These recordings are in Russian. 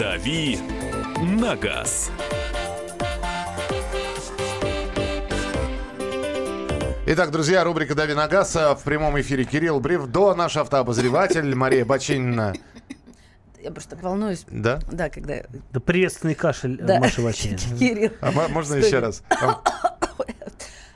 «Дави на газ». Итак, друзья, рубрика «Дави на газ» в прямом эфире Кирилл Бревдо, наш автообозреватель, Мария Бачинина. Я просто волнуюсь. Да? Да, когда... Да приветственный кашель Да. Маши Вачинина. Кирилл. А мо- можно еще раз?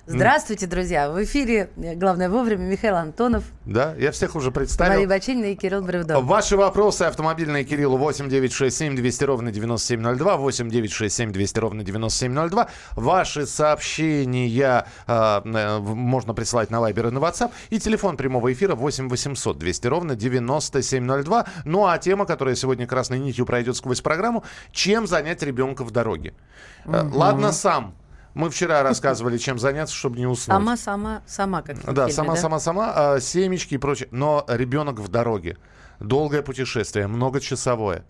Здравствуйте, друзья. В эфире, э, главное вовремя, Михаил Антонов, Да, я всех уже Мария представил. Бачинина и Кирилл Бревдо. Ваши вопросы автомобильные Кириллу 8 967 200 ровно 9702, 8 967 200 ровно 9702. Ваши сообщения э, э, можно присылать на Viber и на WhatsApp. И телефон прямого эфира 8 800 200 ровно 9702. Ну а тема, которая сегодня красной нитью пройдет сквозь программу, чем занять ребенка в дороге. Э, Ладно сам. Мы вчера рассказывали, чем заняться, чтобы не уснуть. Сама, сама, сама, как Да, сама, сама, сама, семечки и прочее. Но ребенок в дороге. Долгое путешествие, многочасовое.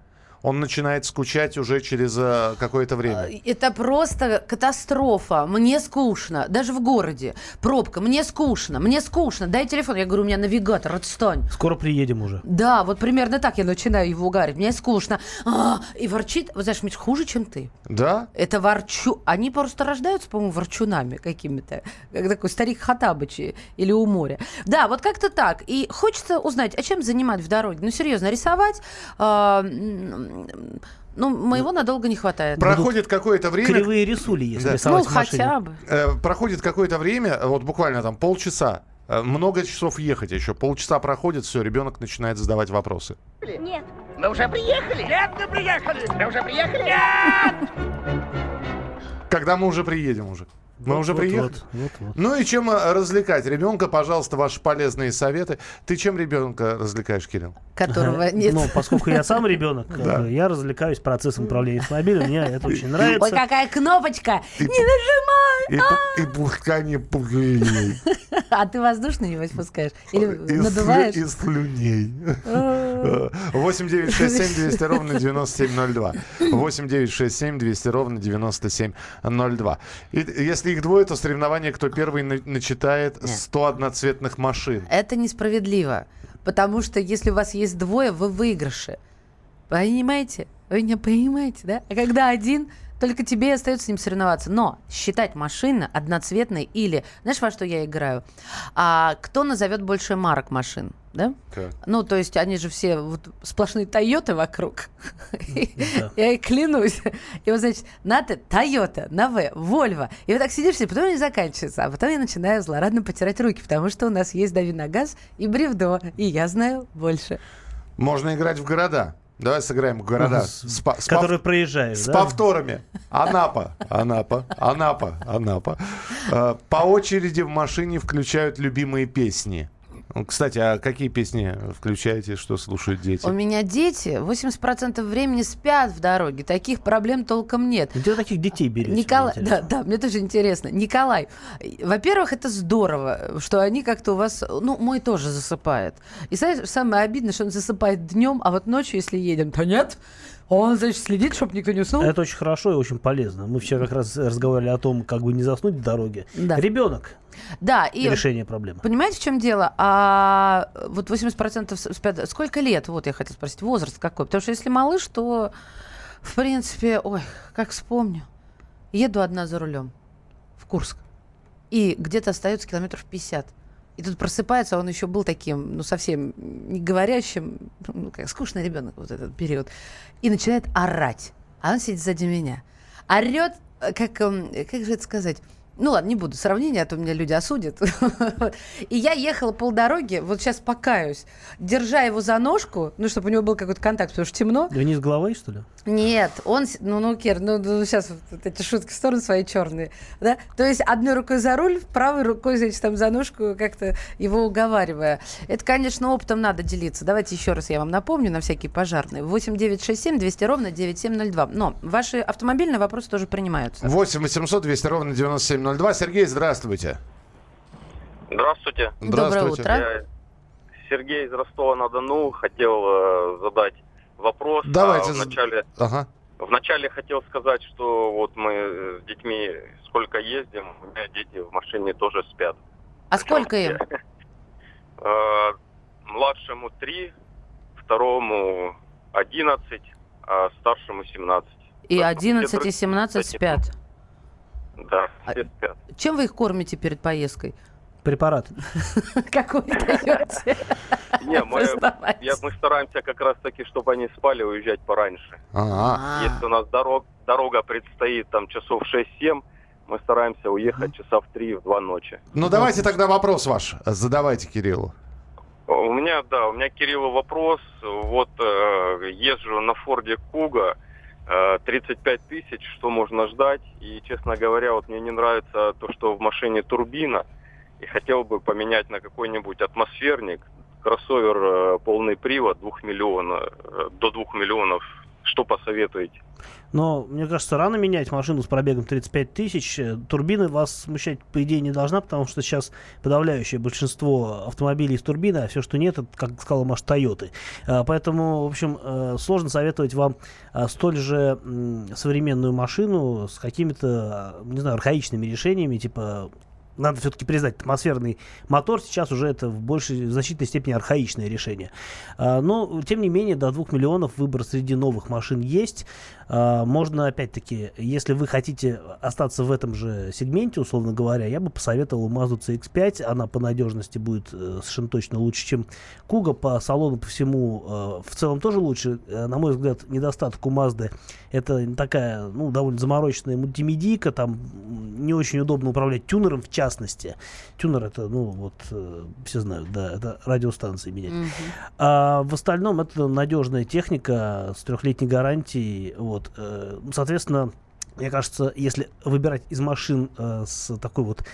Он начинает скучать уже через а, какое-то время. Это просто катастрофа. Мне скучно. Даже в городе. Пробка. Мне скучно. Мне скучно. Дай телефон. Я говорю, у меня навигатор, отстань. Скоро приедем уже. Да, вот примерно так я начинаю его угарить. Мне скучно. А, и ворчит. Вы знаешь, Миш, хуже, чем ты. Да? Это ворчу. Они просто рождаются, по-моему, ворчунами какими-то. Как такой старик Хатабычи или у моря. Да, вот как-то так. И хочется узнать, а чем занимать в дороге? Ну, серьезно, рисовать? а, ну, моего надолго не хватает. Проходит какое-то время. Кривые рисули, если Да. Ну, рисовать машине. хотя бы. э, проходит какое-то время, вот буквально там полчаса. э, Много часов ехать еще. Полчаса проходит, все, ребенок начинает задавать вопросы. Нет. Мы уже приехали? Нет, не приехали. Мы уже приехали? Нет! Когда мы уже приедем уже? Мы уже Вот, приехали? Вот, вот, вот. Ну и чем э, развлекать ребенка? Пожалуйста, ваши полезные советы. Ты чем ребенка развлекаешь, Кирилл? Которого нет. Ну, поскольку я сам ребенок, я развлекаюсь процессом управления автомобилем. Мне это очень Ой, нравится. какая кнопочка! Не нажимай! И, и пускание пугливей. А ты воздушный не спускаешь? Или Из надуваешь? Из слюней. А. 8 9 6 7 200 ровно 9702. 8 9 6 7 200 ровно 9702. И если их двое, то соревнование, кто первый на- начитает Нет. 100 одноцветных машин. Это несправедливо. Потому что если у вас есть двое, вы в выигрыше. Понимаете? Вы меня понимаете, да? А когда один, только тебе и остается с ним соревноваться. Но считать машины одноцветной или... Знаешь, во что я играю? А, кто назовет больше марок машин? Да? Так. Ну, то есть они же все вот сплошные Тойоты вокруг. Да. Я и клянусь. И вот, значит, на Т Тойота, на В, Вольво. И вот так сидишь, и потом не заканчивается. А потом я начинаю злорадно потирать руки, потому что у нас есть дави на газ и бревдо. И я знаю больше. Можно играть в города. Давай сыграем в города. С- С, по- с Который пов- проезжаешь, с да? повторами. Анапа, Анапа, Анапа, Анапа. Э, По очереди в машине включают любимые песни. Кстати, а какие песни включаете, что слушают дети? У меня дети 80% времени спят в дороге. Таких проблем толком нет. Где таких детей берете? Николай, да, да, мне тоже интересно. Николай, во-первых, это здорово, что они как-то у вас, ну, мой тоже засыпает. И знаешь, самое обидное, что он засыпает днем, а вот ночью, если едем, то нет. Он, значит, следит, чтобы никто не уснул. Это очень хорошо и очень полезно. Мы вчера как раз разговаривали о том, как бы не заснуть в дороге. Да. Ребенок. Да, и Решение проблемы. Понимаете, в чем дело? А вот 80% с- спят... Сколько лет? Вот я хотела спросить. Возраст какой? Потому что если малыш, то, в принципе, ой, как вспомню. Еду одна за рулем в Курск. И где-то остается километров 50. И тут просыпается, он еще был таким, ну, совсем не говорящим, ну, как скучный ребенок вот этот период. И начинает орать. А он сидит сзади меня. Орет, э, как, эм, как же это сказать? Ну ладно, не буду сравнения, а то меня люди осудят. И я ехала полдороги, вот сейчас покаюсь, держа его за ножку, ну, чтобы у него был какой-то контакт, потому что темно. Вниз головой, что ли? Нет, он, с- ну, ну, Кир, ну, сейчас вот эти шутки в сторону свои черные, да? То есть одной рукой за руль, правой рукой, значит, там за ножку, как-то его уговаривая. Это, конечно, опытом надо делиться. Давайте еще раз я вам напомню на всякие пожарные. 8 9 6 7 200 ровно 9702. Но ваши автомобильные вопросы тоже принимаются. 8 800 200 ровно 9702. Сергей, здравствуйте. Здравствуйте. Доброе утро. Я Сергей из Ростова-на-Дону. Хотел э, задать вопрос. Давайте А вначале, Ага. вначале хотел сказать, что вот мы с детьми сколько ездим, у меня дети в машине тоже спят. А сколько им? Э, Младшему 3, второму 11, а старшему 17. И Да, 11 и все 17 другие, спят. Да, А- все спят. Чем вы их кормите перед поездкой? Препарат. Какой даете? Не, мы, я- мы стараемся как раз таки, чтобы они спали, уезжать пораньше. А, А. Если у нас дорог, дорога предстоит там часов 6-7, мы стараемся уехать часа в 3 в 2 ночи. Ну, давайте тогда вопрос ваш задавайте Кириллу. У меня, да, у меня, Кирилл, вопрос. Вот э, езжу на Форде Куга, 35 тысяч, что можно ждать? И, честно говоря, вот мне не нравится то, что в машине турбина, и хотел бы поменять на какой-нибудь атмосферник, кроссовер э, полный привод, 2 миллиона, э, до 2 миллионов. Что посоветуете? Но мне кажется, рано менять машину с пробегом 35 тысяч. Э, Турбина вас смущать, по идее, не должна, потому что сейчас подавляющее большинство автомобилей с турбиной, а все, что нет, это, как сказала Маша, Тойоты. А, Поэтому, в общем, э, сложно советовать вам а, столь же современную машину с какими-то, не знаю, архаичными решениями, типа надо все-таки признать, атмосферный мотор сейчас уже это в большей, в значительной степени архаичное решение. А, но, тем не менее, до 2 миллионов выбор среди новых машин есть. А, можно, опять-таки, если вы хотите остаться в этом же сегменте, условно говоря, я бы посоветовал Mazda CX-5. Она по надежности будет э, совершенно точно лучше, чем Куга. По салону, по всему, э, в целом тоже лучше. Э, на мой взгляд, недостаток у Mazda это такая, ну, довольно замороченная мультимедийка, там не очень удобно управлять тюнером, в частности. Тюнер это, ну, вот, э, все знают, да, это радиостанции менять. Мгм. А в остальном это надежная техника с трехлетней гарантией. Вот, э, соответственно, мне кажется, если выбирать из машин э, с такой вот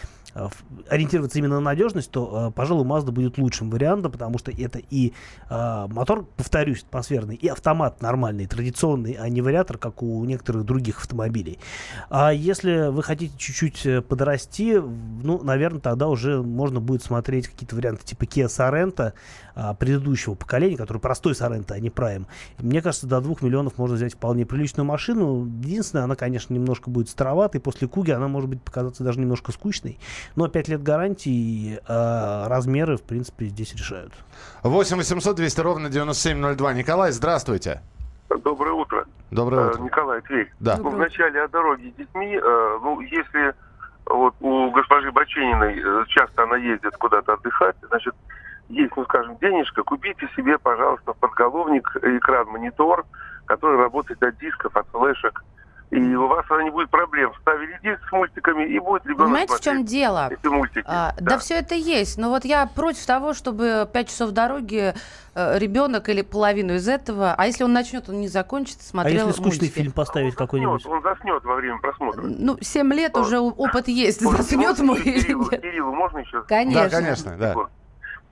ориентироваться именно на надежность, то, э, пожалуй, Mazda будет лучшим вариантом, потому что это и э, мотор, повторюсь, атмосферный, и автомат нормальный, традиционный, а не вариатор, как у некоторых других автомобилей. А если вы хотите чуть-чуть э, подрасти, ну, наверное, тогда уже можно будет смотреть какие-то варианты типа Kia Sorento предыдущего поколения, который простой Sorento, а не Prime. Мне кажется, до 2 миллионов можно взять вполне приличную машину. Единственное, она, конечно, немножко будет староватой. После Куги она может быть показаться даже немножко скучной. Но 5 лет гарантии, а, размеры, в принципе, здесь решают. 8 800 200 ровно 9702. Николай, здравствуйте. Доброе утро. Доброе Э, утро. Николай Тверь. Да. Ну, вначале о дороге с детьми. э, ну, если вот у госпожи Бачениной э, часто она ездит куда-то отдыхать, значит, есть, ну, скажем, денежка, купите себе, пожалуйста, подголовник экран, монитор, который работает от дисков, от флешек. И у вас тогда не будет проблем. Вставили диск с мультиками, и будет ребенок Понимаете, в чем дело? эти мультики. А, да. все это есть. Но вот я против того, чтобы 5 часов дороги э, ребенок или половину из этого, а если он начнет, он не закончит, А смотрел если скучный мультики. фильм поставить он какой-нибудь? заснет, он заснет во время просмотра. Ну, 7 лет уже у- опыт есть. Вот, Заснет можно мой или нет? Кириллу можно еще? Конечно. Да, конечно, да. Вот.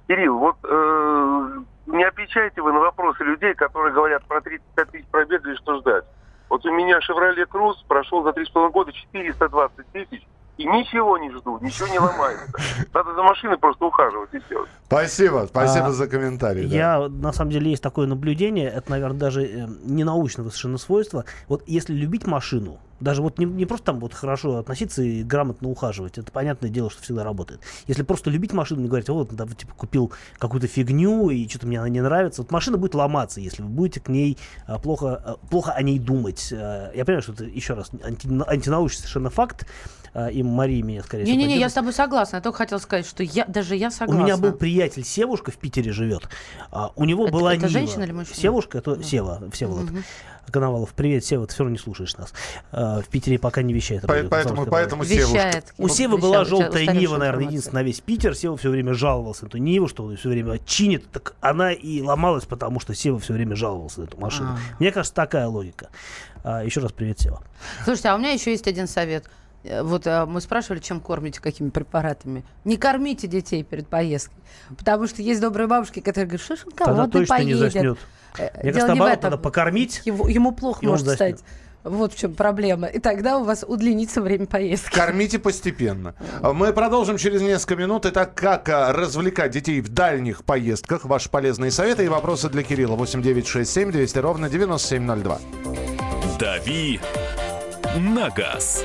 Кирилл, вот э, не отвечаете вы на вопросы людей, которые говорят про 35 тысяч пробега и что ждать. Вот у меня Chevrolet Cruze прошел за 3,5 года 420 тысяч, и ничего не жду, ничего не ломается. Надо за машиной просто ухаживать и все. Спасибо, спасибо А, за комментарий. да. Я, на самом деле, есть такое наблюдение, это, наверное, даже э, не научного совершенно свойства. Вот если любить машину, даже вот не, не просто там вот хорошо относиться и грамотно ухаживать, это понятное дело, что всегда работает. Если просто любить машину, не говорить, вот, да, вот, типа, купил какую-то фигню, и что-то мне она не нравится, вот машина будет ломаться, если вы будете к ней а, плохо, а, плохо о ней думать. А, я понимаю, что это, еще раз, анти- антинаучный совершенно факт, а, и Мария меня, скорее всего, Не-не-не, я с тобой согласна. Я только хотела сказать, что я даже я У согласна. меня был приятель Севушка в Питере живет. А, у него Это- была это Нива. женщина или мужчина? Севушка, это Сева, Всеволод. Коновалов. Привет, Сева, ты все равно не слушаешь нас. А, в Питере пока не вещает. По- радио поэтому, «Комсомольская поэтому. Севушка. у Севы была Вещал, желтая устаревшая Нива, наверное, информация. единственная на весь Питер. Сева все время жаловался на эту Ниву, что он все время чинит. Так она и ломалась, потому что Сева все время жаловался на эту машину. А. Мне кажется, такая логика. А, еще раз привет, Сева. Слушайте, а у меня еще есть один совет. Э, Вот э, мы спрашивали, чем кормите, какими препаратами. Не кормите детей перед поездкой. Потому что есть добрые бабушки, которые говорят, что ж он Тогда голодный точно не поедет. заснет. Э, Мне дело кажется, не в наоборот, этом. надо покормить. Его- ему плохо может заснет. стать. Вот в чем проблема. И тогда у вас удлинится время поездки. Кормите постепенно. Мы продолжим через несколько минут. Итак, как а, развлекать детей в дальних поездках? Ваши полезные советы и вопросы для Кирилла. 8967 200 ровно 9702. «Дави на газ».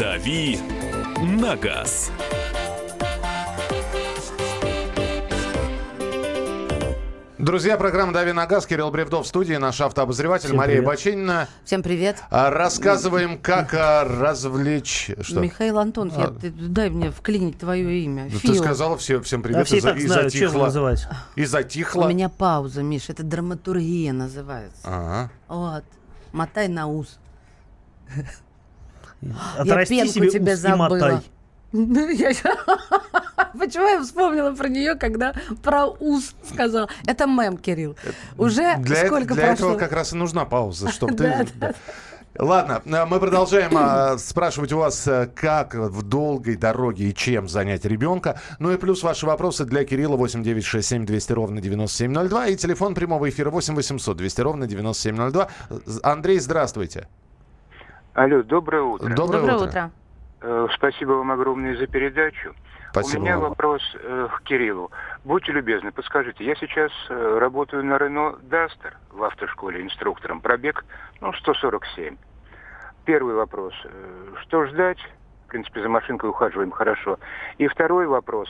«Дави на газ». Друзья, программа «Дави на газ». Кирилл Бревдов в студии, наш автообозреватель Всем Мария привет. Бочинина. Всем привет. А, Рассказываем, как а, развлечь... Что? Михаил Антонов, я- А. ты- дай мне вклинить твое имя. Ну, Фил. ты сказала все, всем Да привет все и, так и знают, затихла. называть. И затихла. У меня пауза, Миш, это драматургия называется. Ага. Вот. Мотай на ус. Отрасти пенку себе тебе ус и мотай. забыла. Ну, я Почему я вспомнила про нее, когда про ус сказала? Это мем, Кирилл. Уже Для, сколько для прошло? этого как раз и нужна пауза, чтобы Да, ты... Ладно, э, мы продолжаем а, спрашивать у вас, э, как в долгой дороге и чем занять ребенка. Ну и плюс ваши вопросы для Кирилла 8967 200 ровно 9702 и телефон прямого эфира 8 800 200 ровно 9702. З- Андрей, здравствуйте. Алло, доброе утро. Доброе, Доброе утро. утро. Э, Спасибо вам огромное за передачу. Спасибо У меня вопрос э, к Кириллу. Будьте любезны, подскажите, я сейчас э, работаю на Рено Дастер в автошколе инструктором. Пробег, ну, 147. Первый вопрос. э, Что ждать? В принципе, за машинкой ухаживаем хорошо. И второй вопрос.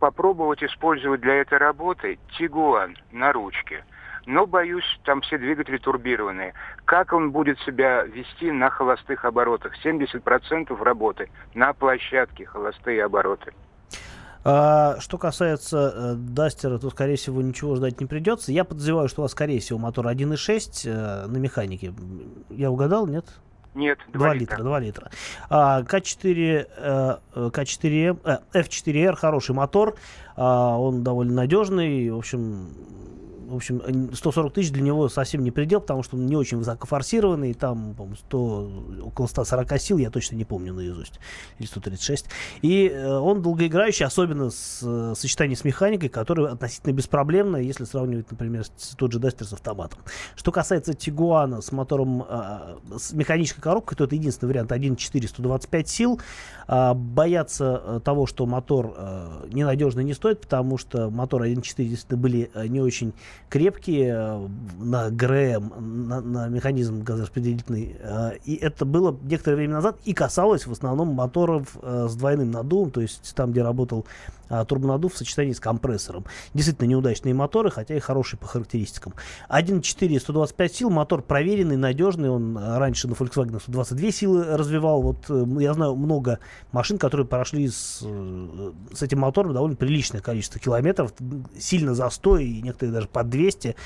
Попробовать использовать для этой работы Тигуан на ручке. Но, боюсь, там все двигатели турбированные. Как он будет себя вести на холостых оборотах? 70% работы на площадке холостые обороты. А, что касается э, Дастера, то, скорее всего, ничего ждать не придется. Я подозреваю, что у вас, скорее всего, мотор 1.6 э, на механике. Я угадал, нет? Нет, 2 литра, 2 литра. А, К4, э, э, К4М, э, F4R, хороший мотор, а, он довольно надежный, в общем, в общем, э, 140 тысяч для него совсем не предел, потому что он не очень высокофорсированный, там, по-моему, 100, около 140 сил, я точно не помню наизусть, или 136. И э, он долгоиграющий, особенно с э, сочетании с механикой, которая относительно беспроблемная, если сравнивать, например, с тот же Дастер с автоматом. Что касается Тигуана с мотором, э, с механической коробкой, то это единственный вариант 1.4 125 сил. А, бояться э, того, что мотор э, ненадежный не стоит, потому что мотор 1.4 действительно были э, не очень крепкие на ГРМ, на, на механизм газораспределительный. и это было некоторое время назад и касалось в основном моторов с двойным наддувом, то есть там, где работал турбонаддув в сочетании с компрессором. Действительно неудачные моторы, хотя и хорошие по характеристикам. 1.4 125 сил, мотор проверенный, надежный. Он раньше на Volkswagen 122 силы развивал. Вот я знаю много машин, которые прошли с, э, с этим мотором довольно приличное количество километров, сильно за 100 и некоторые даже под 200,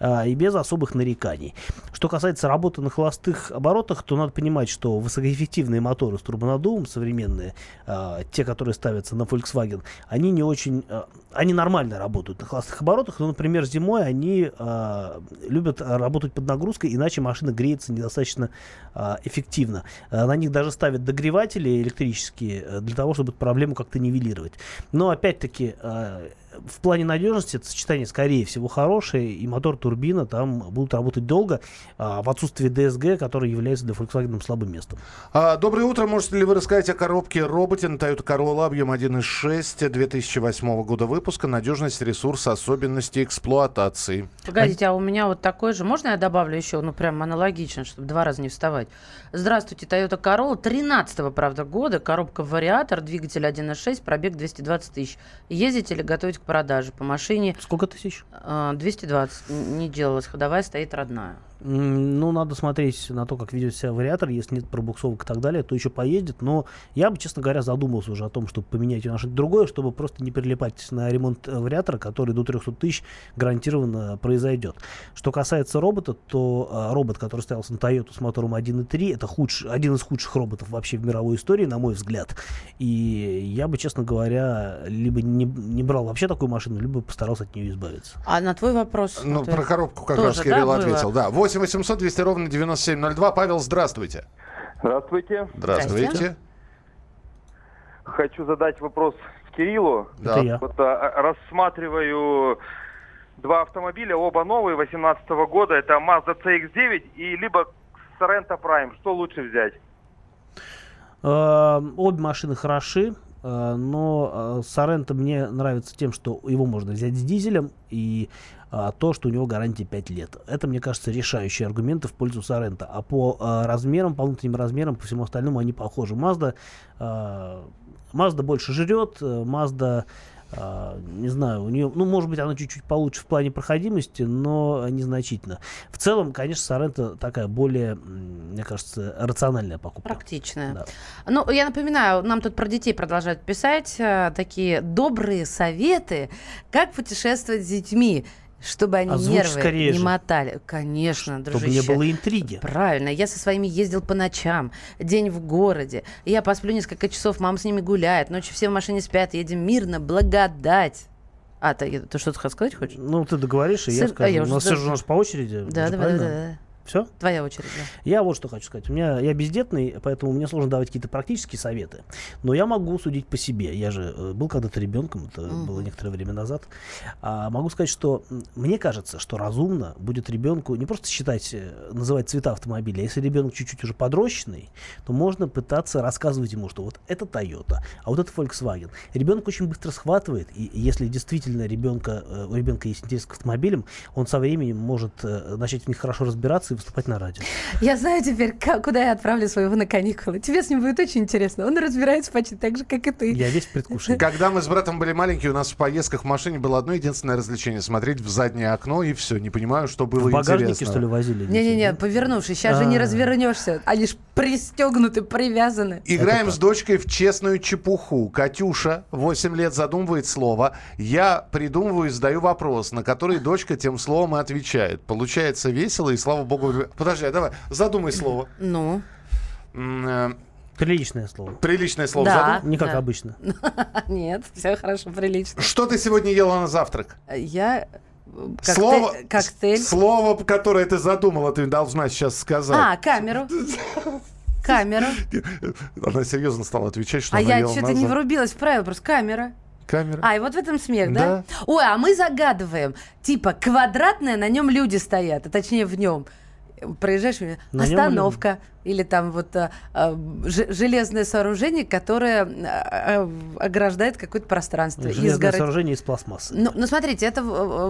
а, и без особых нареканий. Что касается работы на холостых оборотах, то надо понимать, что высокоэффективные моторы с турбонаддувом современные, а, те, которые ставятся на Volkswagen, они не очень, а, они нормально работают на холостых оборотах, но, например, зимой они любят работать под нагрузкой, иначе машина греется недостаточно эффективно. На них даже ставят догреватели электрические э, для того, чтобы эту проблему как-то нивелировать. Но опять-таки а, в плане надежности это сочетание, скорее всего, хорошее, и мотор, турбина там будут работать долго а, в отсутствии DSG, который является для Volkswagen слабым местом. А, доброе утро. Можете ли вы рассказать о коробке роботе на Toyota Corolla объем 1.6 2008 года выпуска, надежность, ресурс, особенности эксплуатации? Погодите, а у меня вот такой же. Можно я добавлю еще, ну, прям аналогично, чтобы два раза не вставать? Здравствуйте, Toyota Corolla 13 правда, года, коробка вариатор, двигатель 1.6, пробег 220 тысяч. Ездите или готовить продаже? По машине Сколько тысяч? э, 220. Н- Не делалась ходовая, стоит родная. Ну, надо смотреть на то, как ведет себя вариатор. Если нет пробуксовок и так далее, то еще поездит. Но я бы, честно говоря, задумался уже о том, чтобы поменять ее на что-то другое, чтобы просто не прилипать на ремонт э, вариатора, который до 300 тысяч гарантированно произойдет. Что касается робота, то э, робот, который ставился на Toyota с мотором 1.3, это худший, один из худших роботов вообще в мировой истории, на мой взгляд. И я бы, честно говоря, либо не, не брал вообще такую машину, либо постарался от нее избавиться. А на твой вопрос? Ну, вот, про коробку как раз да, Кирилл было? ответил. Да, 8 800 200 ровно 9702. Павел, здравствуйте. Здравствуйте. Здравствуйте. Хочу задать вопрос Кириллу. Да. Это я. Вот а, рассматриваю два автомобиля, оба новые, 2018 года. Это Mazda CX-9 и либо Sorento Prime. Что лучше взять? Э, Обе машины хороши, э, но э, Соренто мне нравится тем, что его можно взять с дизелем и а, то, что у него гарантия 5 лет. Это, мне кажется, решающие аргументы в пользу Сорента. А по э, размерам, по внутренним размерам, по всему остальному они похожи. Mazda, э, Mazda больше жрет, э, Mazda а, не знаю, у нее, ну, может быть, она чуть-чуть получше в плане проходимости, но незначительно. В целом, конечно, Сорента такая более, мне кажется, рациональная покупка. Практичная. Да. Ну, я напоминаю, нам тут про детей продолжают писать э, такие добрые советы, как путешествовать с детьми, чтобы они Озвучь нервы скорее не же. мотали. Конечно, Чтобы дружище. не было интриги. Правильно, я со своими ездил по ночам, день в городе. Я посплю несколько часов, мама с ними гуляет, ночью все в машине спят, едем мирно, благодать. А, ты, ты что-то сказать хочешь? Ну, ты договоришь, и я а скажу. я у уже нас даже- все же у нас по очереди. Да, давай, правильно? давай. Все? Твоя очередь, да. Я вот что хочу сказать. У меня я бездетный, поэтому мне сложно давать какие-то практические советы. Но я могу судить по себе. Я же э, был когда-то ребенком, это Мгм. было некоторое время назад. А могу сказать, что мне кажется, что разумно будет ребенку не просто считать, э, называть цвета автомобиля. а Если ребенок чуть-чуть уже подрощенный, то можно пытаться рассказывать ему, что вот это Toyota, а вот это Volkswagen. Ребенок очень быстро схватывает, и если действительно ребенка, э, у ребенка есть интерес к автомобилям, он со временем может начать в них хорошо разбираться и выступать на радио. Я знаю теперь, ка- куда я отправлю своего на каникулы. Тебе с ним будет очень интересно. Он разбирается почти так же, как и ты. Я весь в предвкушении. Когда мы с братом были маленькие, у нас в поездках в машине было одно единственное развлечение. Смотреть в заднее окно и все. Не понимаю, что было В багажнике, интересного. что ли, возили? Не-не-не, повернувшись. Сейчас же не А. развернешься. Они ж пристегнуты, привязаны. Играем с дочкой в честную чепуху. Катюша, 8 лет, задумывает слово. Я придумываю и задаю вопрос, на который дочка тем словом и отвечает. Получается весело, и слава богу... Подожди, а давай, задумай слово. Ну, э? Приличное слово. Приличное слово. Да. задумай. Не как Да. обычно. нет, все хорошо, прилично. Что ты сегодня ела на завтрак? Я... э, Коктейль, Слово, коктейль. Слово, которое ты задумала, ты должна сейчас сказать. А, камеру. Камеру. Она серьезно стала отвечать, что А она я что-то не врубилась в правила, просто камера. Камера. А, и вот в этом смех, да? Да. Ой, а мы загадываем. Типа квадратное, на нем люди стоят, а точнее в нем. Проезжаешь, На остановка. Или там вот а, а, ж- железное сооружение, которое а, ограждает какое-то пространство. Железное изгородь. сооружение из пластмассы. Ну, ну, смотрите, это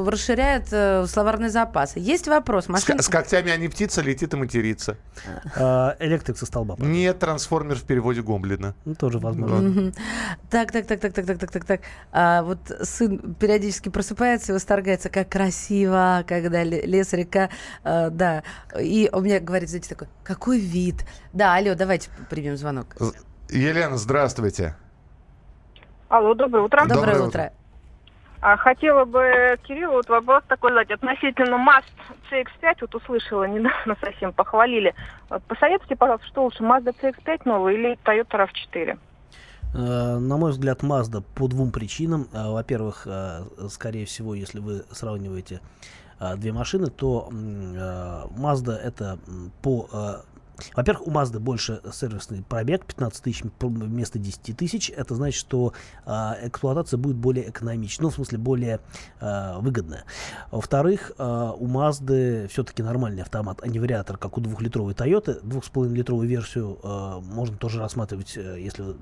расширяет э, словарный запас. Есть вопрос. С, Машина... ко- с когтями, а не птица, летит и матерится. А, электрик со столба. Нет, трансформер в переводе Гомблина. Ну, тоже возможно. Так, так, так, так, так, так, так, так, так. А, вот сын периодически просыпается и восторгается, как красиво, когда ле- лес, река, да. И у меня говорит, знаете, такой, какой вид. Да, алло, давайте примем звонок. Елена, здравствуйте. Алло, доброе утро. Доброе Доброе утро. утро. А, хотела бы Кириллу вот вопрос такой задать относительно Mazda CX-5. Вот услышала недавно совсем, похвалили. Вот Посоветуйте, пожалуйста, что лучше, Mazda CX-5 новый или Toyota RAV4? Э, На мой взгляд, Mazda по двум причинам. Э, Во-первых, э, скорее всего, если вы сравниваете две машины, то Mazda это по... Во-первых, у Mazda больше сервисный пробег, 15 тысяч вместо 10 тысяч. Это значит, что э, эксплуатация будет более экономичной, ну, в смысле, более э, выгодная. Во-вторых, э, у Mazda все-таки нормальный автомат, а не вариатор, как у двухлитровой Toyota. 2,5-литровую версию э, можно тоже рассматривать, э, если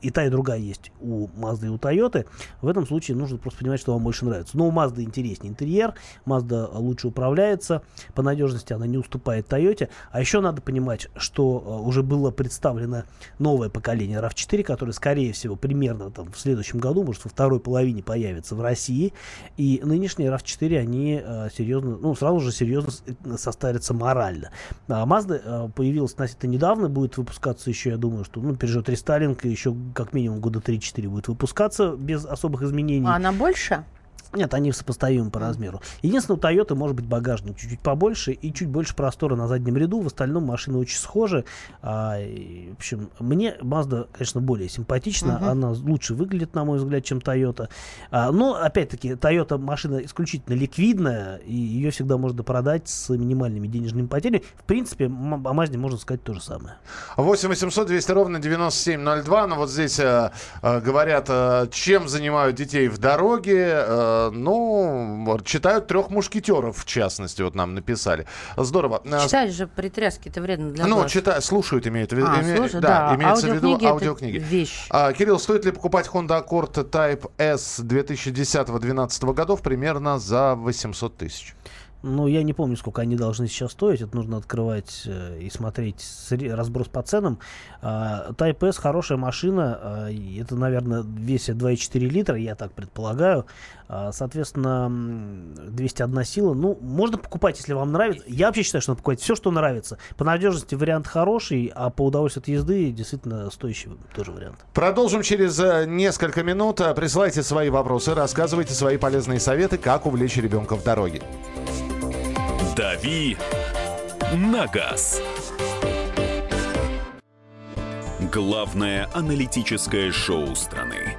и та, и другая есть у Mazda и у Toyota. В этом случае нужно просто понимать, что вам больше нравится. Но у Mazda интереснее интерьер, Mazda лучше управляется, по надежности она не уступает Toyota. А еще надо понимать, что э, уже было представлено новое поколение RAV4, которое, скорее всего, примерно там, в следующем году, может, во второй половине появится в России. И нынешние RAV4, они э, серьезно, ну, сразу же серьезно э, состарятся морально. А Mazda появилась относительно недавно, будет выпускаться еще, я думаю, что ну, переживет рестайлинг, еще как минимум года 3-4 будет выпускаться без особых изменений. А она больше? Нет, они сопоставимы по размеру. Единственное, у Toyota может быть багажник чуть-чуть побольше и чуть больше простора на заднем ряду. В остальном машины очень схожи. А, и, в общем, мне Mazda, конечно, более симпатична. Мгм. Она лучше выглядит, на мой взгляд, чем Toyota. А, но, опять-таки, Toyota машина исключительно ликвидная, и ее всегда можно продать с минимальными денежными потерями. В принципе, о Mazda можно сказать то же самое. 8 800 200 ровно 9702. Ну вот здесь э, э, говорят, э, чем занимают детей в дороге. Э, ну, читают трех мушкетеров, в частности, вот нам написали. Здорово. Э, Читать же при тряске это вредно для ну, глаз. читают, слушают, имеют в виду. А, име- слушают, да, да. имеется в виду Аудиокниги вещь. А, Кирилл, стоит ли покупать Honda Accord Type S 2010-2012 годов примерно за 800 тысяч? Ну, я не помню, сколько они должны сейчас стоить. Это нужно открывать э, и смотреть разброс по ценам. А, Type S хорошая машина. и это, наверное, весит 2,4 литра, я так предполагаю. А, соответственно, м, 201 сила. Ну, можно покупать, если вам нравится. Я вообще считаю, что надо покупать все, что нравится. По надежности вариант хороший, а по удовольствию от езды действительно стоящий тоже вариант. Продолжим через э, несколько минут. Э, Присылайте свои вопросы, рассказывайте свои полезные советы, как увлечь ребенка в дороге. «Дави на газ». Главное аналитическое шоу страны.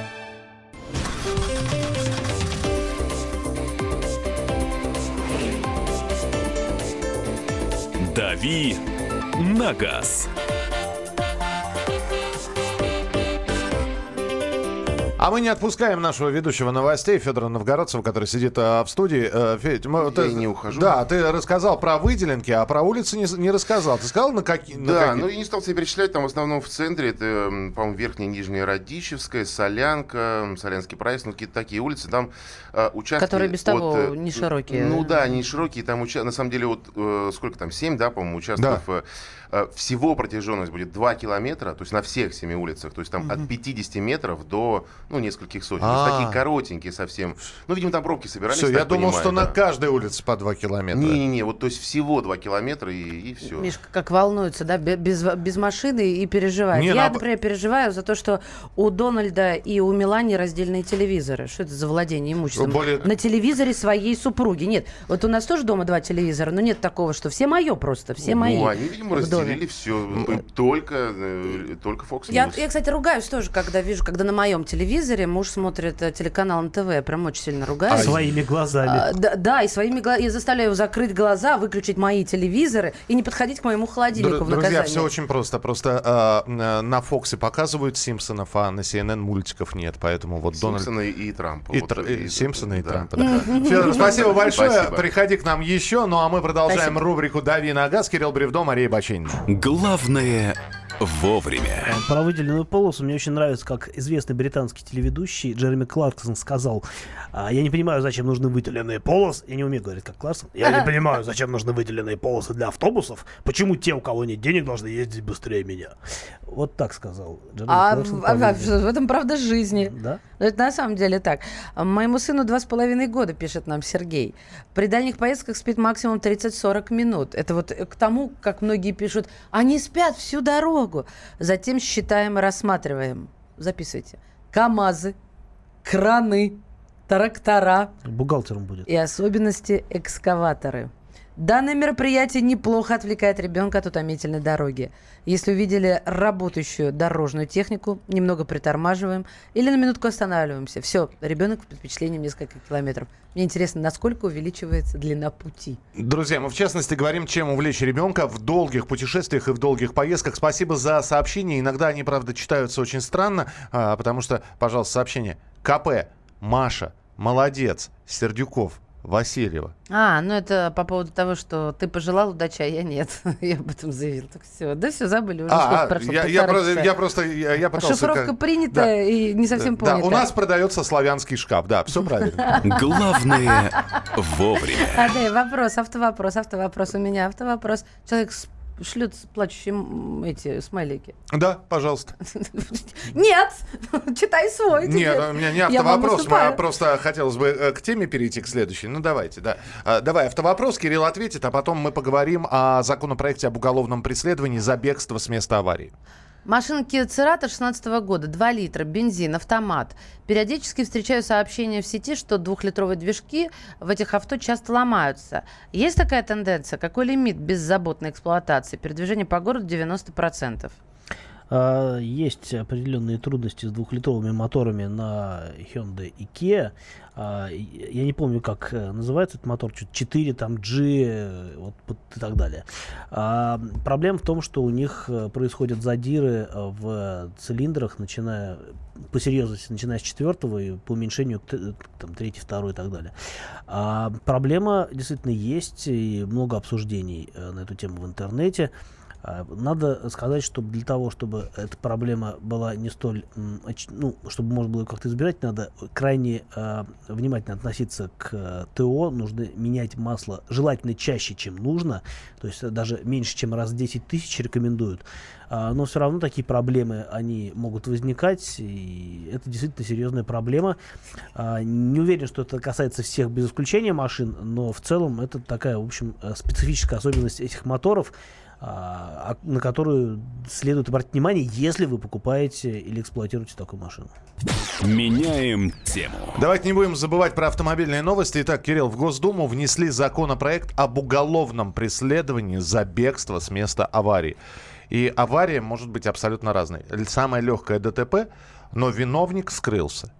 «Дави на газ». А мы не отпускаем нашего ведущего новостей Федора Новгородцева, который сидит э, в студии. Э, Федь, мы- Я ты- и не ухожу. Да, ты рассказал про выделенки, а про улицы не, не рассказал. Ты сказал, на какие? на Да, какие? ну я не стал себе перечислять, там в основном в центре, это, по-моему, Верхняя и Нижняя Радищевская, Солянка, Солянский проезд, ну какие-то такие улицы, там э, участки... Которые без того от, не широкие. Ну да, они не широкие, там уча- на самом деле вот э, сколько там, 7, да, по-моему, участков. э, всего протяженность будет 2 километра, то есть на всех семи улицах, то есть там от 50 метров до, ну, нескольких сотен. То есть А. такие коротенькие совсем. Ну, видимо, там пробки собирались, Все, я думал, понимаю, что да. на каждой улице по 2 километра. Не-не-не, вот то есть всего 2 километра и, и все. Мишка как волнуется, да, бе- без, без машины и переживает. Не, Я, ну, а- например, переживаю за то, что у Дональда и у Мелани раздельные телевизоры. Что это за владение имуществом? Более- На телевизоре своей супруги. Нет, вот у нас тоже дома два телевизора, но нет такого, что все мое просто, все мои. Ну, они, видимо. Разделили все. Только, э, только Fox Я, News. я, кстати, ругаюсь тоже, когда вижу, когда на моем телевизоре муж смотрит э, телеканал НТВ. Я прям очень сильно ругаюсь. Своими глазами. А, да, да, и своими глазами. Я заставляю его закрыть глаза, выключить мои телевизоры и не подходить к моему холодильнику Дру- в Друзья, наказание. все очень просто. Просто э, э, на Фоксе показывают Симпсонов, а на CNN мультиков нет. Поэтому вот Дональд... Симпсона и Трампа. И, Вот, Тр- и и- Симпсона и да. Трампа. да. Федор, спасибо большое. Спасибо. Приходи к нам еще. Ну а мы продолжаем Спасибо. рубрику «Дави на газ». Кирилл Бревдо, Мария Баченина. Главное вовремя. А, Про выделенную полосу мне очень нравится, как известный британский телеведущий Джереми Кларксон сказал, «А, я не понимаю, зачем нужны выделенные полосы. Я не умею говорить как Кларксон. Я не понимаю, зачем нужны выделенные полосы для автобусов. Почему те, у кого нет денег, должны ездить быстрее меня? Вот так сказал Джереми А, Кларксон. а в этом правда жизни. Да? Но это на самом деле так. Моему сыну два с половиной года, пишет нам Сергей. При дальних поездках спит максимум 30-40 минут. Это вот к тому, как многие пишут, они спят всю дорогу. Затем считаем и рассматриваем. Записывайте. КАМАЗы, краны, трактора Бухгалтером будет. и особенности экскаваторы. Данное мероприятие неплохо отвлекает ребенка от утомительной дороги. Если увидели работающую дорожную технику, немного притормаживаем или на минутку останавливаемся. Все, ребенок под впечатлением несколько километров. Мне интересно, насколько увеличивается длина пути. Друзья, мы в частности говорим, чем увлечь ребенка в долгих путешествиях и в долгих поездках. Спасибо за сообщения. Иногда они, правда, читаются очень странно, а, потому что, пожалуйста, сообщение. КП, Маша, молодец, Сердюков, Васильева. А, ну это по поводу того, что ты пожелал удачи, а я нет. я об этом заявил. Так все, да все, забыли уже. А, а, прошло, я, я часа. я просто, я, я пытался... Шифровка как- принята Да. и не совсем Да, понята. у нас продается славянский шкаф, да, все правильно. Главное вовремя. А, да, вопрос, автовопрос, автовопрос. У меня автовопрос. Человек с- шлют плачущие эти смайлики. Да, пожалуйста. Нет, читай свой. Нет, у меня не автовопрос, просто хотелось бы э, к теме перейти, к следующей. Ну, давайте, да. А, давай, автовопрос, Кирилл ответит, а потом мы поговорим о законопроекте об уголовном преследовании за бегство с места аварии. Машина Kia Cerato 16 года, 2 литра, бензин, автомат. Периодически встречаю сообщения в сети, что двухлитровые движки в этих авто часто ломаются. Есть такая тенденция? Какой лимит беззаботной эксплуатации? Передвижение по городу 90%. А, есть определенные трудности с двухлитровыми моторами на Hyundai и Kia. А, я не помню, как э, называется этот мотор, 4, там, G, э, вот, и так далее. А, проблема в том, что у них э, происходят задиры в цилиндрах, начиная по серьезности, начиная с четвертого и по уменьшению там, третий, второй и так далее. А, проблема действительно есть, и много обсуждений на эту тему в интернете. А, надо сказать, что для того, чтобы эта проблема была не столь, ну, чтобы можно было как-то избирать, надо крайне э, внимательно относиться к э, ТО, нужно менять масло желательно чаще, чем нужно, то есть даже меньше, чем раз в 10 тысяч рекомендуют. А, но все равно такие проблемы, они могут возникать, и это действительно серьезная проблема. А, не уверен, что это касается всех без исключения машин, но в целом это такая, в общем, э, специфическая особенность этих моторов, на которую следует обратить внимание, если вы покупаете или эксплуатируете такую машину. Меняем тему. Давайте не будем забывать про автомобильные новости. Итак, Кирилл, в Госдуму внесли законопроект об уголовном преследовании за бегство с места аварии. И авария может быть абсолютно разной. Самая легкая ДТП, но виновник скрылся.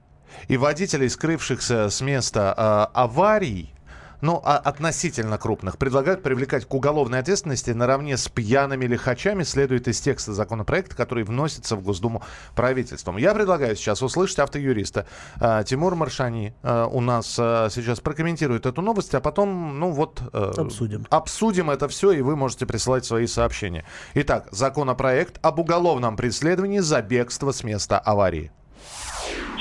И водителей, скрывшихся с места э, аварий, ну, а относительно крупных, предлагают привлекать к уголовной ответственности наравне с пьяными лихачами, следует из текста законопроекта, который вносится в Госдуму правительством. Я предлагаю сейчас услышать автоюриста э, Тимур Маршани. Э, у нас э, сейчас прокомментирует эту новость, а потом, ну вот... Э, обсудим. Обсудим это все, и вы можете присылать свои сообщения. Итак, законопроект об уголовном преследовании за бегство с места аварии.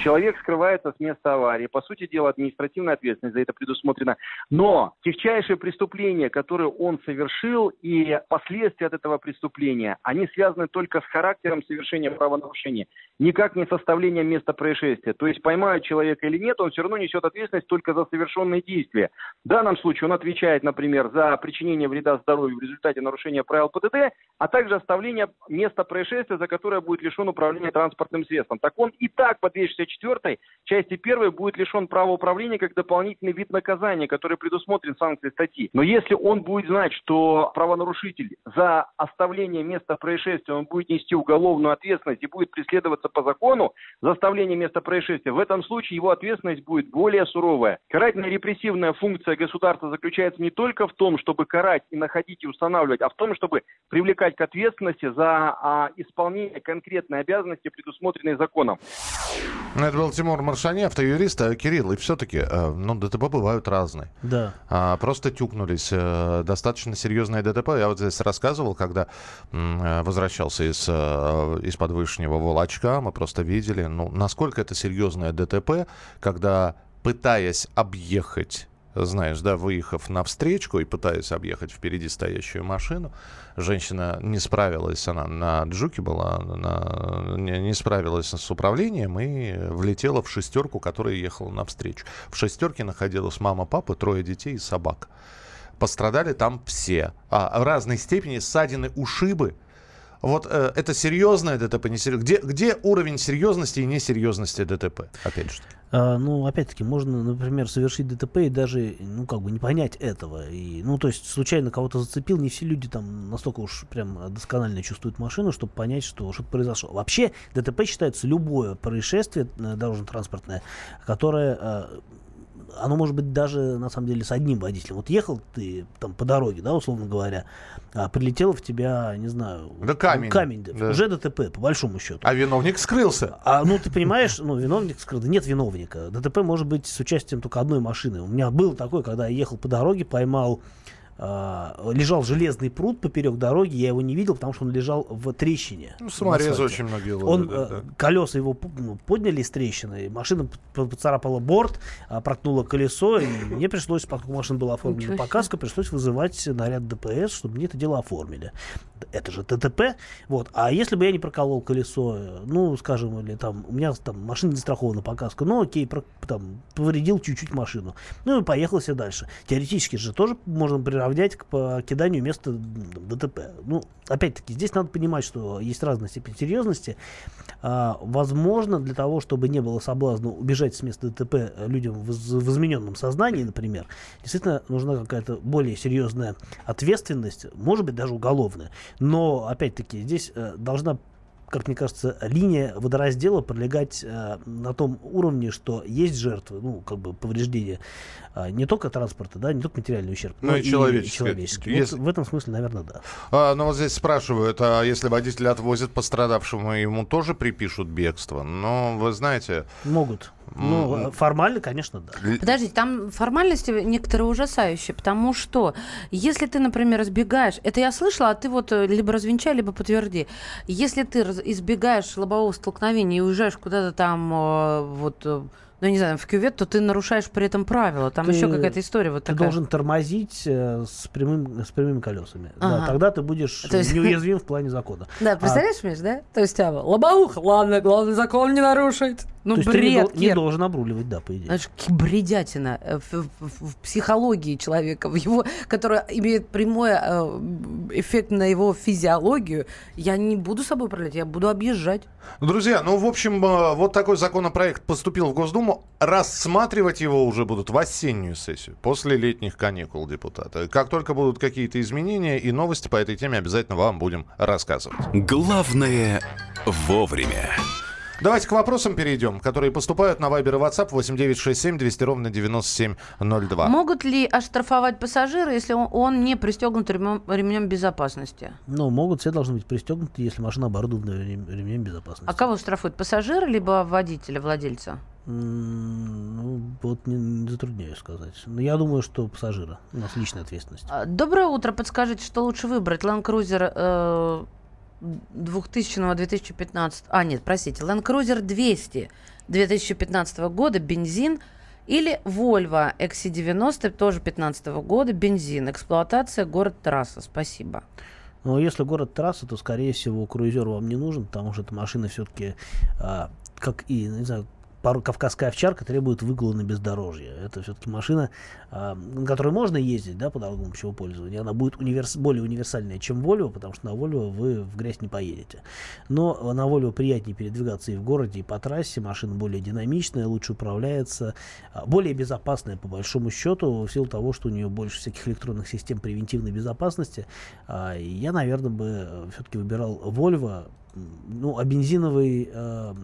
Человек скрывается с места аварии. По сути дела, административная ответственность за это предусмотрена. Но техчайшие преступления, которые он совершил, и последствия от этого преступления, они связаны только с характером совершения правонарушения, никак не составлением места происшествия. То есть поймают человека или нет, он все равно несет ответственность только за совершенные действия. В данном случае он отвечает, например, за причинение вреда здоровью в результате нарушения правил ПДД, а также оставление места происшествия, за которое будет лишен управления транспортным средством. Так он и так по 264 части 1 будет лишен права управления как дополнительный вид наказания, который предусмотрен санкцией статьи. Но если он будет знать, что правонарушитель за оставление места происшествия, он будет нести уголовную ответственность и будет преследоваться по закону за оставление места происшествия, в этом случае его ответственность будет более суровая. Карательная репрессивная функция государства заключается не только в том, чтобы карать и находить и устанавливать, а в том, чтобы привлекать к ответственности за а, исполнение конкретной обязанности, предусмотренной законом. Ну, это был Тимур Маршани, автоюрист. А, Кирилл, и все-таки, э, ну, ДТП бывают разные. Да. А, просто тюкнулись. Э, достаточно серьезные ДТП. Я вот здесь рассказывал, когда э, возвращался из, из подвышнего Волочка, мы просто видели, ну, насколько это серьезное ДТП, когда, пытаясь объехать знаешь, да, выехав на встречку и пытаясь объехать впереди стоящую машину, женщина не справилась, она на джуке была, она не, справилась с управлением и влетела в шестерку, которая ехала навстречу. В шестерке находилась мама, папа, трое детей и собака. Пострадали там все. А в разной степени ссадины, ушибы – вот э, это серьезное ДТП, не серьезное. Где, где уровень серьезности и несерьезности ДТП? Опять же. А, ну, опять-таки, можно, например, совершить ДТП и даже, ну, как бы не понять этого. И, ну, то есть, случайно кого-то зацепил, не все люди там настолько уж прям досконально чувствуют машину, чтобы понять, что что-то произошло. Вообще, ДТП считается любое происшествие э, дорожно-транспортное, которое э, оно может быть даже на самом деле с одним водителем. Вот ехал ты там по дороге, да, условно говоря, а прилетел в тебя, не знаю, да камень, камень да. уже ДТП по большому счету. А виновник скрылся. А ну ты понимаешь, ну виновник скрылся, нет виновника. ДТП может быть с участием только одной машины. У меня было такое, когда я ехал по дороге, поймал лежал железный пруд поперек дороги, я его не видел, потому что он лежал в трещине. Ну, саморезы очень многие ловят, Он, да, э, да. колеса его подняли из трещины, машина поцарапала борт, а, проткнула колесо, и мне пришлось, поскольку машина была оформлена по пришлось вызывать наряд ДПС, чтобы мне это дело оформили. Это же ТТП. Вот. А если бы я не проколол колесо, э, ну, скажем, или там, у меня там машина не застрахована по ну, окей, про- там, повредил чуть-чуть машину. Ну, и поехал себе дальше. Теоретически же тоже можно приравнять к покиданию места ДТП. Ну, опять-таки, здесь надо понимать, что есть разная степень серьезности. А, возможно, для того, чтобы не было соблазна убежать с места ДТП людям в, в измененном сознании, например, действительно нужна какая-то более серьезная ответственность, может быть, даже уголовная. Но, опять-таки, здесь э, должна как мне кажется, линия водораздела пролегать э, на том уровне, что есть жертвы, ну, как бы повреждения а, не только транспорта, да, не только материальный ущерб, Ну но и человеческий. человеческий. Если- Вот в этом смысле, наверное, да. А, ну вот здесь спрашивают, а если водитель отвозит пострадавшему, ему тоже припишут бегство? Но вы знаете... Могут. Ну, э, формально, конечно, да. Подождите, там формальности некоторые ужасающие, потому что если ты, например, избегаешь, это я слышала, а ты вот э, либо развенчай, либо подтверди. Если ты избегаешь лобового столкновения и уезжаешь куда-то там э, вот э, ну, не знаю, в кювет, то ты нарушаешь при этом правила. Там Ты- еще какая-то история вот Ты такая. должен тормозить э, с, прямым, с прямыми колесами. Ага. Да, тогда ты будешь То есть- неуязвим в плане закона. Да, А, представляешь, Миш, да? То есть, а, лобовуха, ладно, главный закон не нарушить. Ну, то есть ты не, бред, дол- не Кир. должен обруливать, да, по идее. Знаешь, к- бредятина э, в, в- в психологии человека, в его, которая имеет прямой э, эффект на его физиологию. Я не буду с собой управлять, я буду объезжать. Друзья, ну, в общем, э, вот такой законопроект поступил в Госдуму. Рассматривать его уже будут в осеннюю сессию, после летних каникул депутаты. Как только будут какие-то изменения и новости по этой теме, обязательно вам будем рассказывать. Главное вовремя. Давайте к вопросам перейдем, которые поступают на Viber и WhatsApp 8967 200 ровно 9702. Могут ли оштрафовать пассажира, если он, он не пристегнут ремнем, ремнем безопасности? Ну, могут, все должны быть пристегнуты, если машина оборудована рем- ремнем безопасности. А кого штрафуют? Пассажира либо водителя, владельца? Ну, вот не, не затрудняюсь сказать. Но я думаю, что пассажира. У нас личная ответственность. А, Доброе утро. Подскажите, что лучше выбрать? Land Cruiser э, 2000-2015... А, нет, простите. Land Cruiser 200 2015 года, бензин. Или Volvo XC90, тоже 2015 года, бензин. Эксплуатация, город трасса. Спасибо. Но если город трасса, то, скорее всего, круизер вам не нужен, потому что эта машина все-таки, как и, не знаю, пару кавказская овчарка требует выгула на бездорожье. Это все-таки машина, на которой можно ездить, да, по дорогам общего пользования. Она будет универс... более универсальная, чем Volvo, потому что на Volvo вы в грязь не поедете. Но на Volvo приятнее передвигаться и в городе, и по трассе. Машина более динамичная, лучше управляется, а, более безопасная по большому счету, в силу того, что у нее больше всяких электронных систем превентивной безопасности. А, Я, наверное, бы все-таки выбирал Volvo, ну, а бензиновый, э,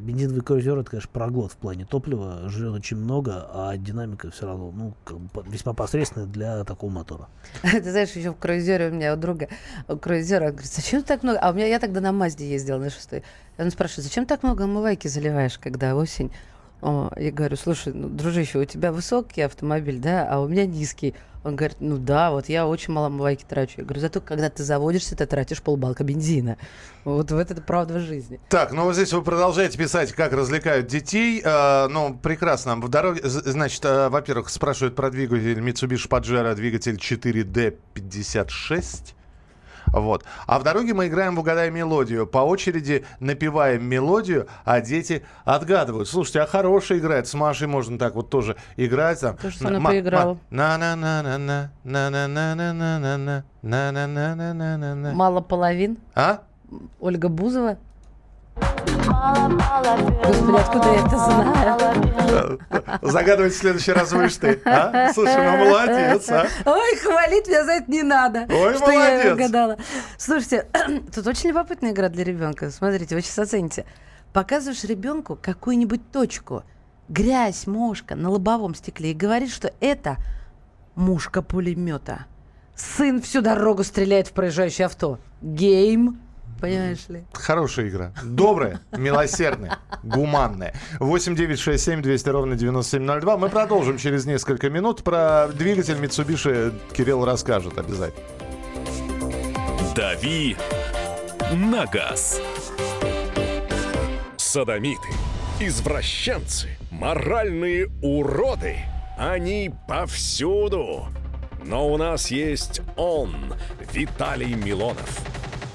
бензиновый круизер, это, конечно, проглот в плане топлива, жрет очень много, а динамика все равно, ну, весьма посредственная для такого мотора. Ты знаешь, еще в круизере у меня у друга, у круизера, говорит, зачем так много? А у меня я тогда на Мазде ездила на шестой. Он спрашивает, зачем так много омывайки заливаешь, когда осень? Я говорю, слушай, ну, дружище, у тебя высокий автомобиль, да, а у меня низкий. Он говорит, ну да, вот я очень мало омывайки трачу. Я говорю, зато когда ты заводишься, ты тратишь полбалка бензина. Вот в это правда жизни. Так, ну вот здесь вы продолжаете писать, как развлекают детей. Э, ну, прекрасно. В дороге, значит, э, во-первых, спрашивают про двигатель Mitsubishi Pajero, двигатель 4D56. Вот. А в дороге мы играем в «Угадай мелодию». По очереди напеваем мелодию, а дети отгадывают. Слушайте, а хорошая играет. С Машей можно так вот тоже играть. Там. Со мной Ма- поиграла. На-на-на-на-на, на-на-на-на-на-на, на-на-на-на-на-на. Мало половин. А? Ольга Бузова. Господи, откуда я это знаю? Загадывать в следующий раз будешь ты. А? Слушай, ну молодец, а? Ой, хвалить меня за это не надо. Ой, что я молодец. угадала. Слушайте, тут очень любопытная игра для ребенка. Смотрите, вы сейчас оцените. Показываешь ребенку какую-нибудь точку, грязь, мошка на лобовом стекле и говоришь, что это мушка пулемета. Сын всю дорогу стреляет в проезжающее авто. Гейм понимаешь ли. Хорошая игра. Добрая, милосердная, гуманная. 8 9 6 7 200 ровно 9702. Мы продолжим через несколько минут. Про двигатель Mitsubishi Кирилл расскажет обязательно. «Дави на газ». Садомиты, извращенцы, моральные уроды. Они повсюду. Но у нас есть он, Виталий Милонов.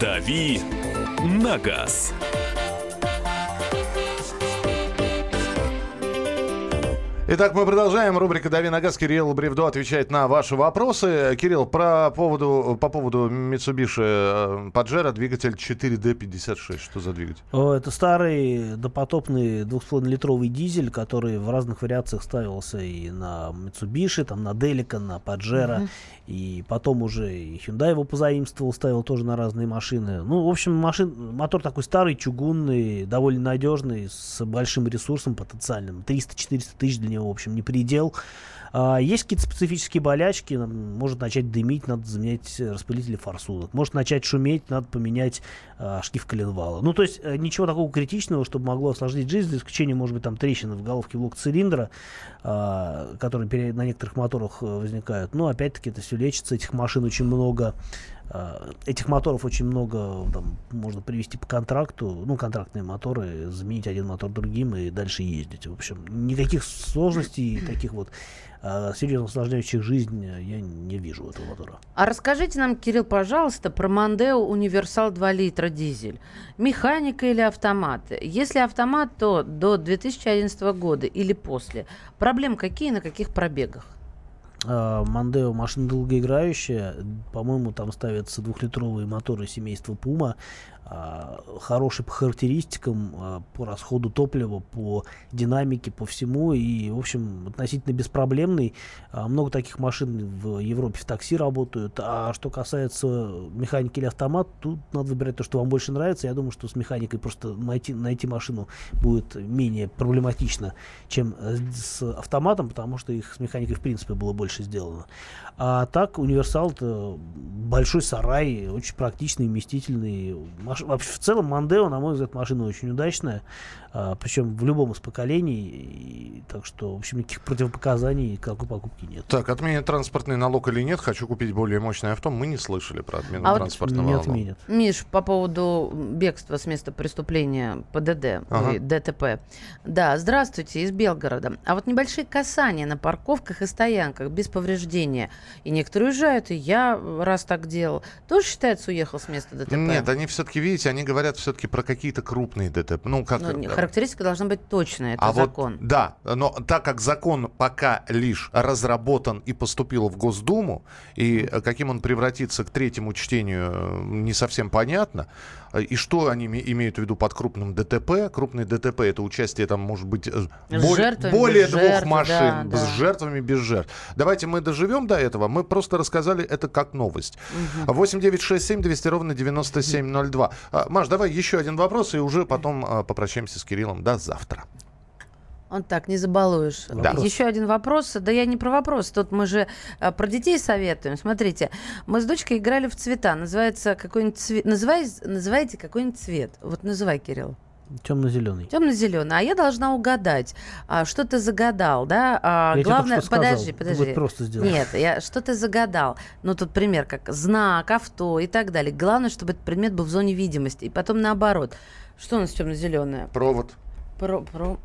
«Дави на газ». Итак, мы продолжаем. Рубрика «Дави на газ». Кирилл Бревдо отвечает на ваши вопросы. Кирилл, про поводу, по поводу Mitsubishi Pajero двигатель 4D56. Что за двигатель? Это старый допотопный 2,5-литровый дизель, который в разных вариациях ставился и на Mitsubishi, там, на Delica, на Pajero. Mm-hmm. И потом уже и Hyundai его позаимствовал, ставил тоже на разные машины. Ну, в общем, машин, мотор такой старый, чугунный, довольно надежный, с большим ресурсом потенциальным. 300-400 тысяч для него, в общем, не предел. А, есть какие-то специфические болячки, может начать дымить, надо заменять распылители форсунок. Может начать шуметь, надо поменять а, шкив коленвала. Ну, то есть э, ничего такого критичного, чтобы могло осложнить жизнь, за исключением, может быть, там трещины в головке блока цилиндра, а, которые на некоторых моторах э, возникают. Но, опять-таки, это все лечится, этих машин очень много. А, этих моторов очень много, там, можно привести по контракту, ну, контрактные моторы, заменить один мотор другим и дальше ездить. В общем, никаких сложностей, таких вот а, серьезно усложняющих жизнь я не вижу этого мотора. А расскажите нам, Кирилл, пожалуйста, про Мандео Универсал 2 литра дизель. Механика или автомат? Если автомат, то до 2011 года или после. Проблем какие на каких пробегах? Мандео машина долгоиграющая. По-моему, там ставятся двухлитровые моторы семейства Пума. А, хороший по характеристикам, а, по расходу топлива, по динамике, по всему. И, в общем, относительно беспроблемный. А, много таких машин в Европе в такси работают. А что касается механики или автомат, тут надо выбирать то, что вам больше нравится. Я думаю, что с механикой просто найти, найти машину будет менее проблематично, чем с автоматом, потому что их с механикой, в принципе, было больше сделано. А так, универсал это большой сарай, очень практичный, вместительный. Маш... Вообще, в целом, Мандео, на мой взгляд, машина очень удачная. А, причем в любом из поколений. И, так что, в общем, никаких противопоказаний какой покупки нет. Так, отменят транспортный налог или нет? Хочу купить более мощное авто. Мы не слышали про отмену а транспортного вот не налога. Миш, по поводу бегства с места преступления ПДД, ага. ДТП. Да, здравствуйте, из Белгорода. А вот небольшие касания на парковках и стоянках без повреждения. И некоторые уезжают, и я раз так делал. Тоже считается, уехал с места ДТП? Нет, они все-таки, видите, они говорят все-таки про какие-то крупные ДТП. Ну, как... Ну, характеристика должна быть точная, это а закон. Вот, да, но так как закон пока лишь разработан и поступил в Госдуму, и каким он превратится к третьему чтению, э, не совсем понятно. И что они имеют в виду под крупным ДТП? Крупный ДТП это участие там может быть э, более, более двух жертв, машин, да, с да. жертвами, без жертв. Давайте мы доживем до этого. Мы просто рассказали это как новость. Угу. 8 9 6 7 200 ровно 9702. А, Маш, давай еще один вопрос и уже потом а, попрощаемся с Кириллом. До завтра. Он так, не забалуешь. Да. Еще один вопрос. Да я не про вопрос. Тут мы же а, про детей советуем. Смотрите, мы с дочкой играли в цвета. Называется какой-нибудь цвет. Называй, называйте какой-нибудь цвет. Вот называй, Кирилл. Темно-зеленый. Темно-зеленый. А я должна угадать, а, что ты загадал, да? А, я главное, тебе подожди, подожди. Ты просто сделал. Нет, я что ты загадал? Ну тут пример как знак, авто и так далее. Главное, чтобы этот предмет был в зоне видимости. И потом наоборот. Что у нас темно-зеленое? Провод. Про, про...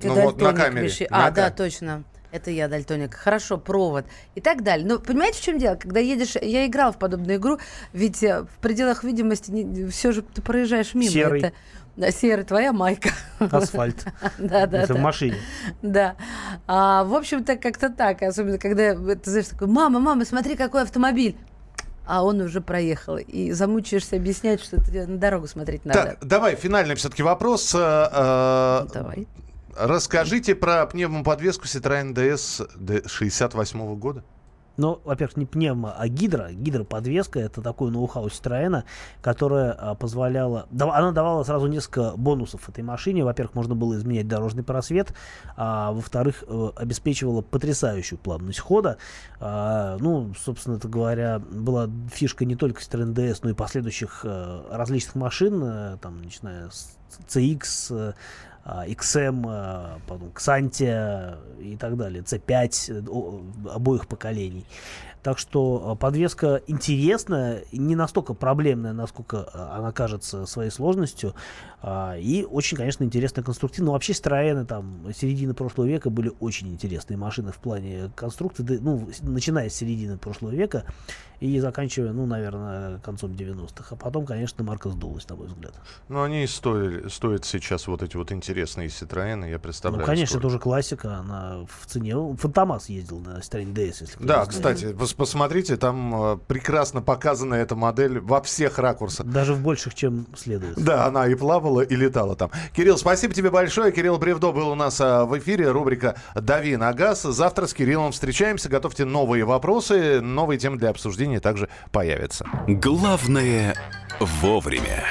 Ты ну вот на камере. Пиши. На а, да, точно. Это я дальтоник. Хорошо, провод. И так далее. Но понимаете, в чем дело? Когда едешь... Я играл в подобную игру, ведь э, в пределах видимости не, все же ты проезжаешь мимо. Серый. Это, да, серый, твоя майка. Асфальт. да, да. Это в машине. Да. А, в общем-то, как-то так. Особенно, когда ты знаешь, такой, мама, мама, смотри, какой автомобиль а он уже проехал. И замучаешься объяснять, что тебе на дорогу смотреть надо. Так, давай, финальный все-таки вопрос. Э, Давай. Расскажите про пневмоподвеску Citroёn DS 68 года. Ну, во-первых, не пневмо, а гидро. Гидроподвеска — это такой ноу-хау Citroёn, которая а, позволяла... она давала сразу несколько бонусов этой машине. Во-первых, можно было изменять дорожный просвет, а во-вторых, э, обеспечивала потрясающую плавность хода. А, ну, собственно говоря, была фишка не только Citroёn DS, но и последующих э, различных машин, э, там, начиная с CX, XM, а, потом Xantia и так далее, C5 э, обоих поколений. Так что а, подвеска интересная, не настолько проблемная, насколько а, она кажется своей сложностью, а, и очень, конечно, интересная конструктивно. Но вообще Citroёn там середины прошлого века были очень интересные машины в плане конструкции, ну, начиная с середины прошлого века и заканчивая, ну, наверное, концом 90-х. А потом, конечно, марка сдулась, на мой взгляд. Ну, они стоили, стоят сейчас вот эти вот интересные Citroёn, я представляю. Ну, конечно, сколько. уже классика, она в цене. Фантомас ездил на Citroёn DS, если Да, кстати, посмотрите, там э, прекрасно показана эта модель во всех ракурсах. Даже в больших, чем следует. Да, она и плавала, и летала там. Кирилл, спасибо тебе большое. Кирилл Бревдо был у нас а, в эфире. Рубрика «Дави на газ». Завтра с Кириллом встречаемся. Готовьте новые вопросы. Новые темы для обсуждения также появятся. Главное вовремя.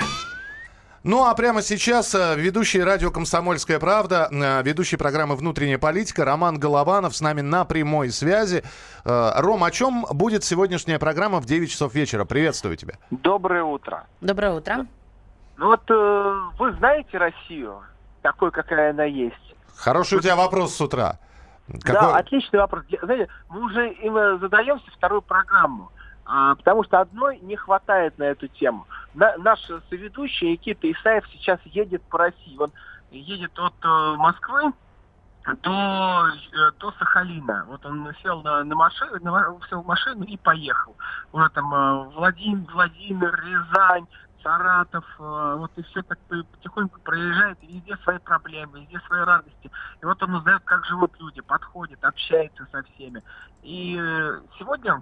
Ну а прямо сейчас э, ведущий радио «Комсомольская правда», э, ведущий программы «Внутренняя политика» Роман Голованов с нами на прямой связи. Э, Ром, о чем будет сегодняшняя программа в 9 часов вечера? Приветствую тебя. Доброе утро. Доброе утро. Ну вот вы знаете Россию, такой, какая она есть? Хороший у тебя вопрос с утра. Да, отличный вопрос. Знаете, мы уже им задаемся вторую программу, потому что одной не хватает на эту тему. На- наш соведущий Никита Исаев сейчас едет по России. Он едет от э, Москвы до, э, до Сахалина. Вот он сел на, на машину, на, сел машину и поехал. Уже там э, Владимир, Владимир, Рязань, Саратов, э, вот и все так по- потихоньку проезжает, и везде свои проблемы, везде свои радости. И вот он узнает, как живут люди, подходит, общается со всеми. И э, сегодня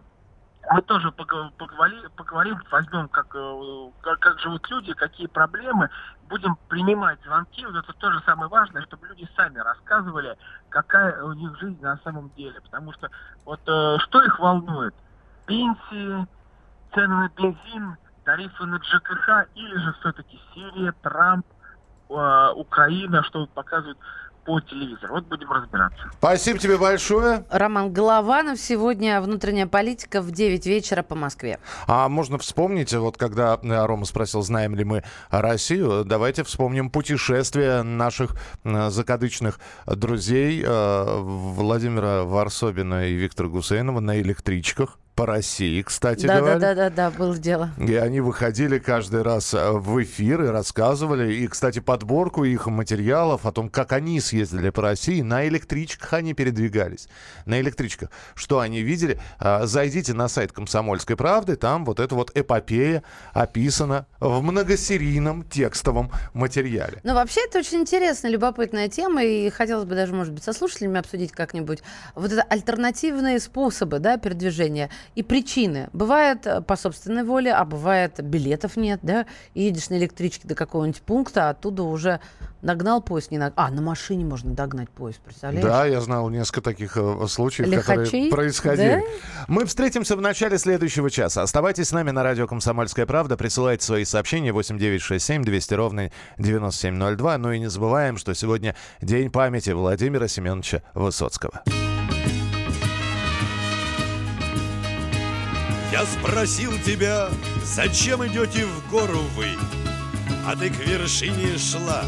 мы тоже пого- поговори- поговорим, возьмем, как, э, как, как живут люди, какие проблемы, будем принимать звонки. Вот это тоже самое важное, чтобы люди сами рассказывали, какая у них жизнь на самом деле. Потому что вот э, что их волнует? Пенсии, цены на бензин, тарифы на ЖКХ или же все-таки Сирия, Трамп, Украина, что показывают по телевизору. Вот будем разбираться. Спасибо тебе большое. Роман Голованов. Сегодня внутренняя политика в 9 вечера по Москве. А можно вспомнить, вот когда э, Рома спросил, знаем ли мы Россию, давайте вспомним путешествия наших э, закадычных друзей э, Владимира Варсобина и Виктора Гусейнова на электричках по России, кстати Да, да, говоря. да, да, да, было дело. И они выходили каждый раз э, в эфир и рассказывали. И, кстати, подборку их материалов о том, как они съездили по России. На электричках они передвигались. На электричках. Что они видели? А, Зайдите на сайт «Комсомольской правды». Там вот эта вот эпопея описана в многосерийном текстовом материале. Ну, вообще, это очень интересная, любопытная тема, и хотелось бы даже, может быть, со слушателями обсудить как-нибудь вот это альтернативные способы, да, передвижения и причины. Бывает э, по собственной воле, а бывает билетов нет, да, и едешь на электричке до какого-нибудь пункта, а оттуда уже догнал поезд, не на... А, на машине можно догнать поезд, представляешь? Да, я знал несколько таких э, случаев, Лихачей, которые происходили. да? Мы встретимся в начале следующего часа. Оставайтесь с нами на радио «Комсомольская правда». Присылайте свои сообщения 8967 200 ровно 9702. Ну и не забываем, что сегодня День памяти Владимира Семеновича Высоцкого. Я спросил тебя, зачем идете в гору вы? А ты к вершине шла,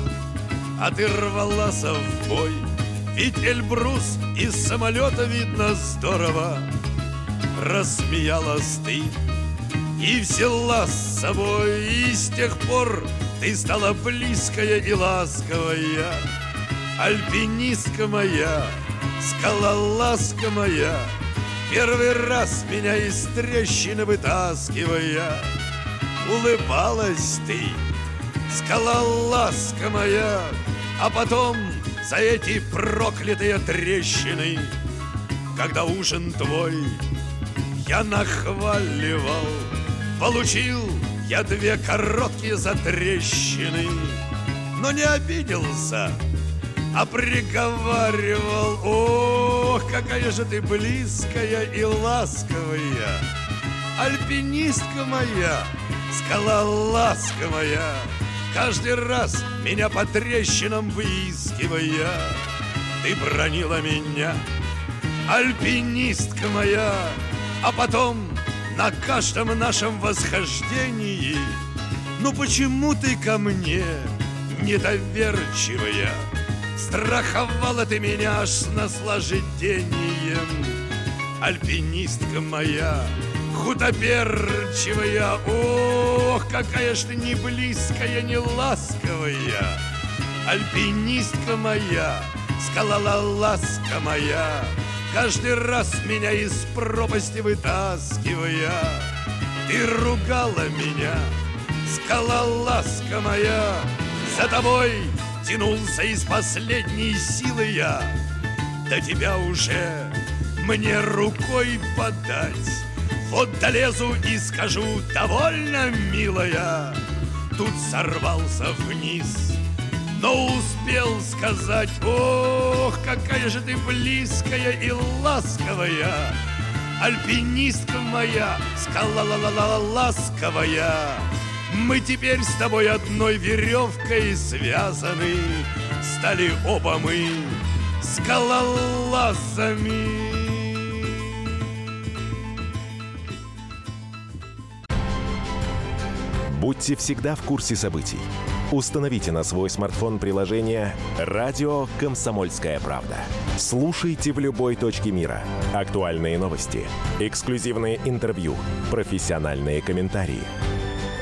а ты рвалась в бой. Ведь Эльбрус из самолета видно здорово. Рассмеялась ты и взяла с собой. И с тех пор ты стала близкая и ласковая. Альпинистка моя, скалолазка моя, Первый раз меня из трещины вытаскивая, Улыбалась ты, скалолазка моя, А потом за эти проклятые трещины, Когда ужин твой я нахваливал. Получил я две короткие затрещины, но не обиделся, а приговаривал. Ох, какая же ты близкая и ласковая, альпинистка моя, скалолазка моя. Каждый раз меня по трещинам выискивая, ты бронила меня, альпинистка моя, а потом на каждом нашем восхождении Ну почему ты ко мне недоверчивая? Страховала ты меня аж с наслаждением. Альпинистка моя, худоберчивая Ох, какая ж ты не близкая, не ласковая. Альпинистка моя, скалала ласка моя Каждый раз меня из пропасти вытаскивая. Ты ругала меня, скалолазка моя За тобой тянулся из последней силы я. До тебя уже мне рукой подать. Вот долезу и скажу, довольно, милая. Тут сорвался вниз но успел сказать Ох, какая же ты близкая и ласковая! Альпинистка моя, скала ла ла ла ласковая Мы теперь с тобой одной веревкой связаны Стали оба мы скалолазами Будьте всегда в курсе событий. Установите на свой смартфон приложение «Радио Комсомольская правда». Слушайте в любой точке мира. Актуальные новости, эксклюзивные интервью, профессиональные комментарии.